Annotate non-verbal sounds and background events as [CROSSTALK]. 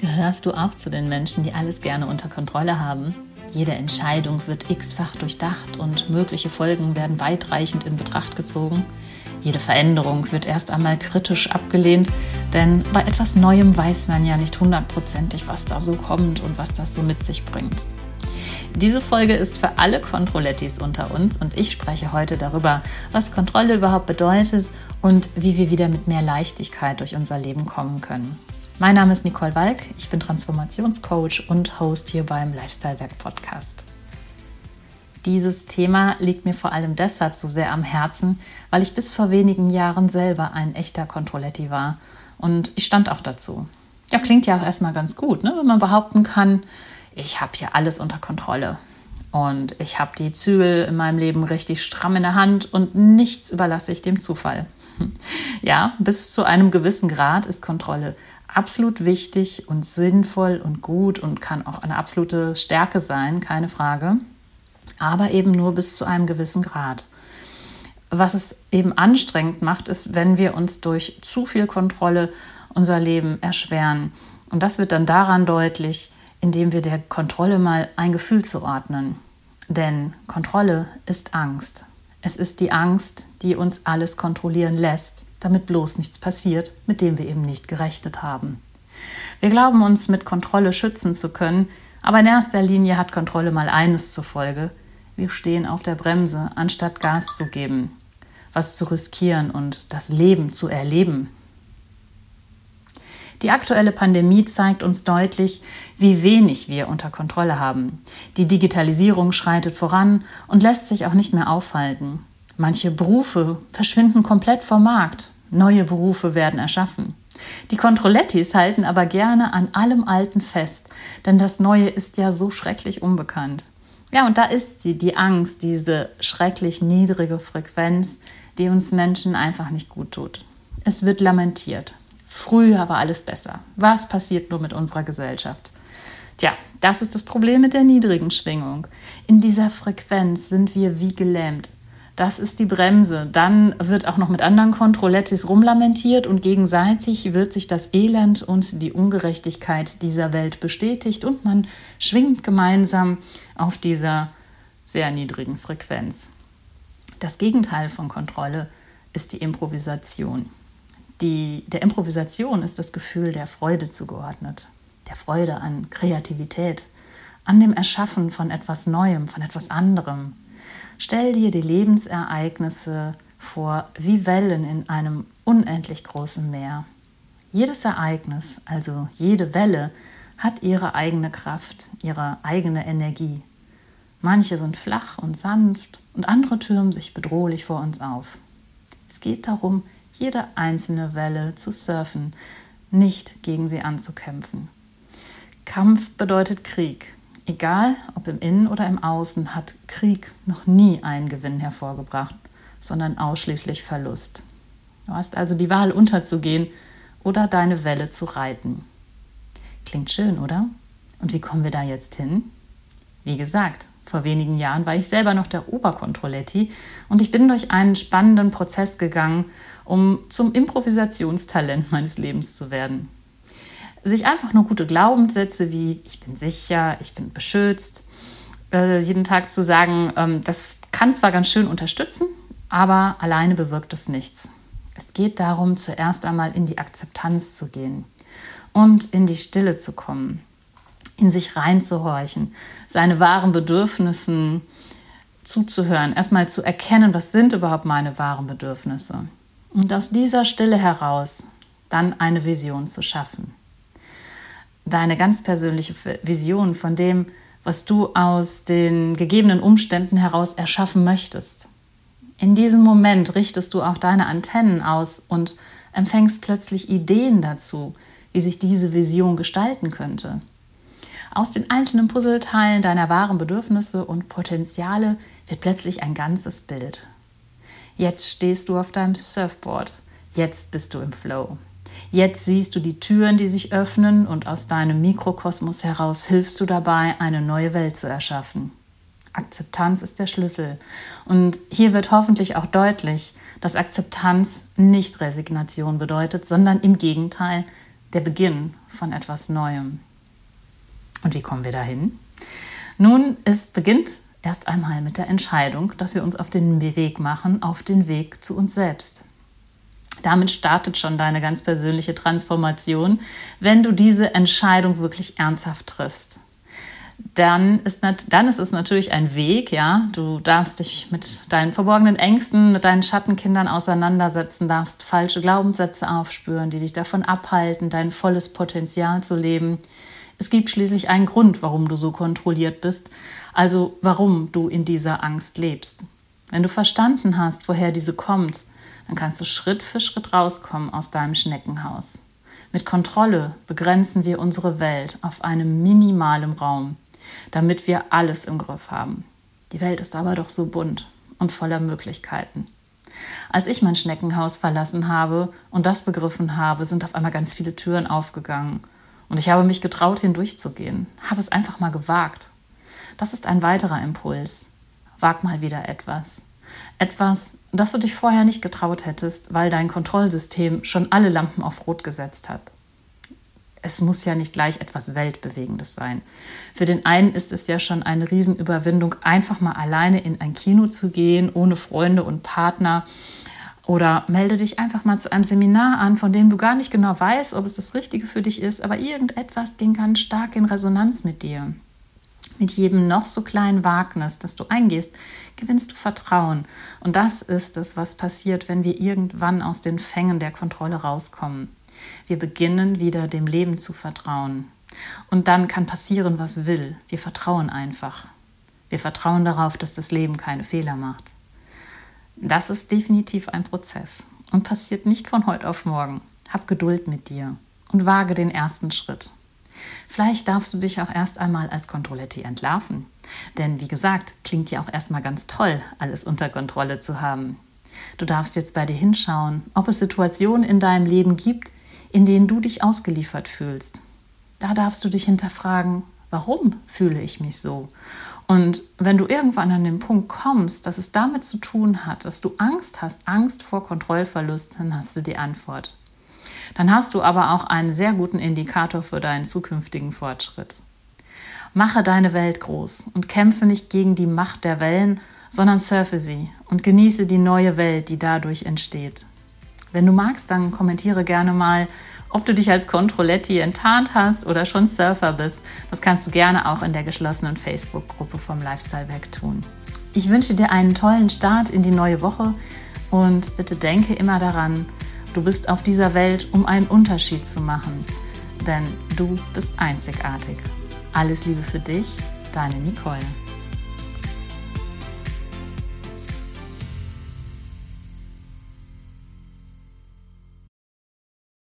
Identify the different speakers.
Speaker 1: Gehörst du auch zu den Menschen, die alles gerne unter Kontrolle haben? Jede Entscheidung wird x-fach durchdacht und mögliche Folgen werden weitreichend in Betracht gezogen. Jede Veränderung wird erst einmal kritisch abgelehnt, denn bei etwas Neuem weiß man ja nicht hundertprozentig, was da so kommt und was das so mit sich bringt. Diese Folge ist für alle Kontrollettis unter uns und ich spreche heute darüber, was Kontrolle überhaupt bedeutet und wie wir wieder mit mehr Leichtigkeit durch unser Leben kommen können. Mein Name ist Nicole Walk, ich bin Transformationscoach und Host hier beim Lifestyle Werk Podcast. Dieses Thema liegt mir vor allem deshalb so sehr am Herzen, weil ich bis vor wenigen Jahren selber ein echter Controletti war und ich stand auch dazu. Ja, klingt ja auch erstmal ganz gut, ne? wenn man behaupten kann, ich habe hier alles unter Kontrolle und ich habe die Zügel in meinem Leben richtig stramm in der Hand und nichts überlasse ich dem Zufall. [LAUGHS] Ja, bis zu einem gewissen Grad ist Kontrolle absolut wichtig und sinnvoll und gut und kann auch eine absolute Stärke sein, keine Frage. Aber eben nur bis zu einem gewissen Grad. Was es eben anstrengend macht, ist, wenn wir uns durch zu viel Kontrolle unser Leben erschweren. Und das wird dann daran deutlich, indem wir der Kontrolle mal ein Gefühl zuordnen. Denn Kontrolle ist Angst. Es ist die Angst, die uns alles kontrollieren lässt damit bloß nichts passiert, mit dem wir eben nicht gerechnet haben. Wir glauben uns mit Kontrolle schützen zu können, aber in erster Linie hat Kontrolle mal eines zur Folge. Wir stehen auf der Bremse, anstatt Gas zu geben, was zu riskieren und das Leben zu erleben. Die aktuelle Pandemie zeigt uns deutlich, wie wenig wir unter Kontrolle haben. Die Digitalisierung schreitet voran und lässt sich auch nicht mehr aufhalten. Manche Berufe verschwinden komplett vom Markt. Neue Berufe werden erschaffen. Die Controlettis halten aber gerne an allem Alten fest, denn das Neue ist ja so schrecklich unbekannt. Ja, und da ist sie, die Angst, diese schrecklich niedrige Frequenz, die uns Menschen einfach nicht gut tut. Es wird lamentiert. Früher war alles besser. Was passiert nur mit unserer Gesellschaft? Tja, das ist das Problem mit der niedrigen Schwingung. In dieser Frequenz sind wir wie gelähmt. Das ist die Bremse. Dann wird auch noch mit anderen Kontrollettis rumlamentiert und gegenseitig wird sich das Elend und die Ungerechtigkeit dieser Welt bestätigt und man schwingt gemeinsam auf dieser sehr niedrigen Frequenz. Das Gegenteil von Kontrolle ist die Improvisation. Die, der Improvisation ist das Gefühl der Freude zugeordnet, der Freude an Kreativität, an dem Erschaffen von etwas Neuem, von etwas anderem, Stell dir die Lebensereignisse vor wie Wellen in einem unendlich großen Meer. Jedes Ereignis, also jede Welle, hat ihre eigene Kraft, ihre eigene Energie. Manche sind flach und sanft und andere türmen sich bedrohlich vor uns auf. Es geht darum, jede einzelne Welle zu surfen, nicht gegen sie anzukämpfen. Kampf bedeutet Krieg, Egal ob im Innen oder im Außen, hat Krieg noch nie einen Gewinn hervorgebracht, sondern ausschließlich Verlust. Du hast also die Wahl, unterzugehen oder deine Welle zu reiten. Klingt schön, oder? Und wie kommen wir da jetzt hin? Wie gesagt, vor wenigen Jahren war ich selber noch der Oberkontrolletti und ich bin durch einen spannenden Prozess gegangen, um zum Improvisationstalent meines Lebens zu werden sich einfach nur gute Glaubenssätze wie ich bin sicher, ich bin beschützt, äh, jeden Tag zu sagen, ähm, das kann zwar ganz schön unterstützen, aber alleine bewirkt es nichts. Es geht darum, zuerst einmal in die Akzeptanz zu gehen und in die Stille zu kommen, in sich reinzuhorchen, seine wahren Bedürfnissen zuzuhören, erstmal zu erkennen, was sind überhaupt meine wahren Bedürfnisse. Und aus dieser Stille heraus dann eine Vision zu schaffen deine ganz persönliche Vision von dem, was du aus den gegebenen Umständen heraus erschaffen möchtest. In diesem Moment richtest du auch deine Antennen aus und empfängst plötzlich Ideen dazu, wie sich diese Vision gestalten könnte. Aus den einzelnen Puzzleteilen deiner wahren Bedürfnisse und Potenziale wird plötzlich ein ganzes Bild. Jetzt stehst du auf deinem Surfboard. Jetzt bist du im Flow. Jetzt siehst du die Türen, die sich öffnen und aus deinem Mikrokosmos heraus hilfst du dabei, eine neue Welt zu erschaffen. Akzeptanz ist der Schlüssel. Und hier wird hoffentlich auch deutlich, dass Akzeptanz nicht Resignation bedeutet, sondern im Gegenteil der Beginn von etwas Neuem. Und wie kommen wir dahin? Nun, es beginnt erst einmal mit der Entscheidung, dass wir uns auf den Weg machen, auf den Weg zu uns selbst. Damit startet schon deine ganz persönliche Transformation, wenn du diese Entscheidung wirklich ernsthaft triffst. Dann ist, dann ist es natürlich ein Weg, ja. Du darfst dich mit deinen verborgenen Ängsten, mit deinen Schattenkindern auseinandersetzen, darfst falsche Glaubenssätze aufspüren, die dich davon abhalten, dein volles Potenzial zu leben. Es gibt schließlich einen Grund, warum du so kontrolliert bist, also warum du in dieser Angst lebst. Wenn du verstanden hast, woher diese kommt, dann kannst du Schritt für Schritt rauskommen aus deinem Schneckenhaus. Mit Kontrolle begrenzen wir unsere Welt auf einem minimalen Raum, damit wir alles im Griff haben. Die Welt ist aber doch so bunt und voller Möglichkeiten. Als ich mein Schneckenhaus verlassen habe und das begriffen habe, sind auf einmal ganz viele Türen aufgegangen. Und ich habe mich getraut, hindurchzugehen, habe es einfach mal gewagt. Das ist ein weiterer Impuls. Wag mal wieder etwas. Etwas, das du dich vorher nicht getraut hättest, weil dein Kontrollsystem schon alle Lampen auf Rot gesetzt hat. Es muss ja nicht gleich etwas Weltbewegendes sein. Für den einen ist es ja schon eine Riesenüberwindung, einfach mal alleine in ein Kino zu gehen, ohne Freunde und Partner. Oder melde dich einfach mal zu einem Seminar an, von dem du gar nicht genau weißt, ob es das Richtige für dich ist, aber irgendetwas ging ganz stark in Resonanz mit dir. Mit jedem noch so kleinen Wagnis, das du eingehst, gewinnst du Vertrauen. Und das ist es, was passiert, wenn wir irgendwann aus den Fängen der Kontrolle rauskommen. Wir beginnen wieder dem Leben zu vertrauen. Und dann kann passieren, was will. Wir vertrauen einfach. Wir vertrauen darauf, dass das Leben keine Fehler macht. Das ist definitiv ein Prozess und passiert nicht von heute auf morgen. Hab Geduld mit dir und wage den ersten Schritt. Vielleicht darfst du dich auch erst einmal als Controletti entlarven. Denn wie gesagt, klingt ja auch erstmal ganz toll, alles unter Kontrolle zu haben. Du darfst jetzt bei dir hinschauen, ob es Situationen in deinem Leben gibt, in denen du dich ausgeliefert fühlst. Da darfst du dich hinterfragen, warum fühle ich mich so? Und wenn du irgendwann an den Punkt kommst, dass es damit zu tun hat, dass du Angst hast, Angst vor Kontrollverlust, dann hast du die Antwort dann hast du aber auch einen sehr guten Indikator für deinen zukünftigen Fortschritt. Mache deine Welt groß und kämpfe nicht gegen die Macht der Wellen, sondern surfe sie und genieße die neue Welt, die dadurch entsteht. Wenn du magst, dann kommentiere gerne mal, ob du dich als Controletti enttarnt hast oder schon Surfer bist. Das kannst du gerne auch in der geschlossenen Facebook-Gruppe vom Lifestyle Weg tun. Ich wünsche dir einen tollen Start in die neue Woche und bitte denke immer daran, Du bist auf dieser Welt, um einen Unterschied zu machen. Denn du bist einzigartig. Alles Liebe für dich, deine Nicole.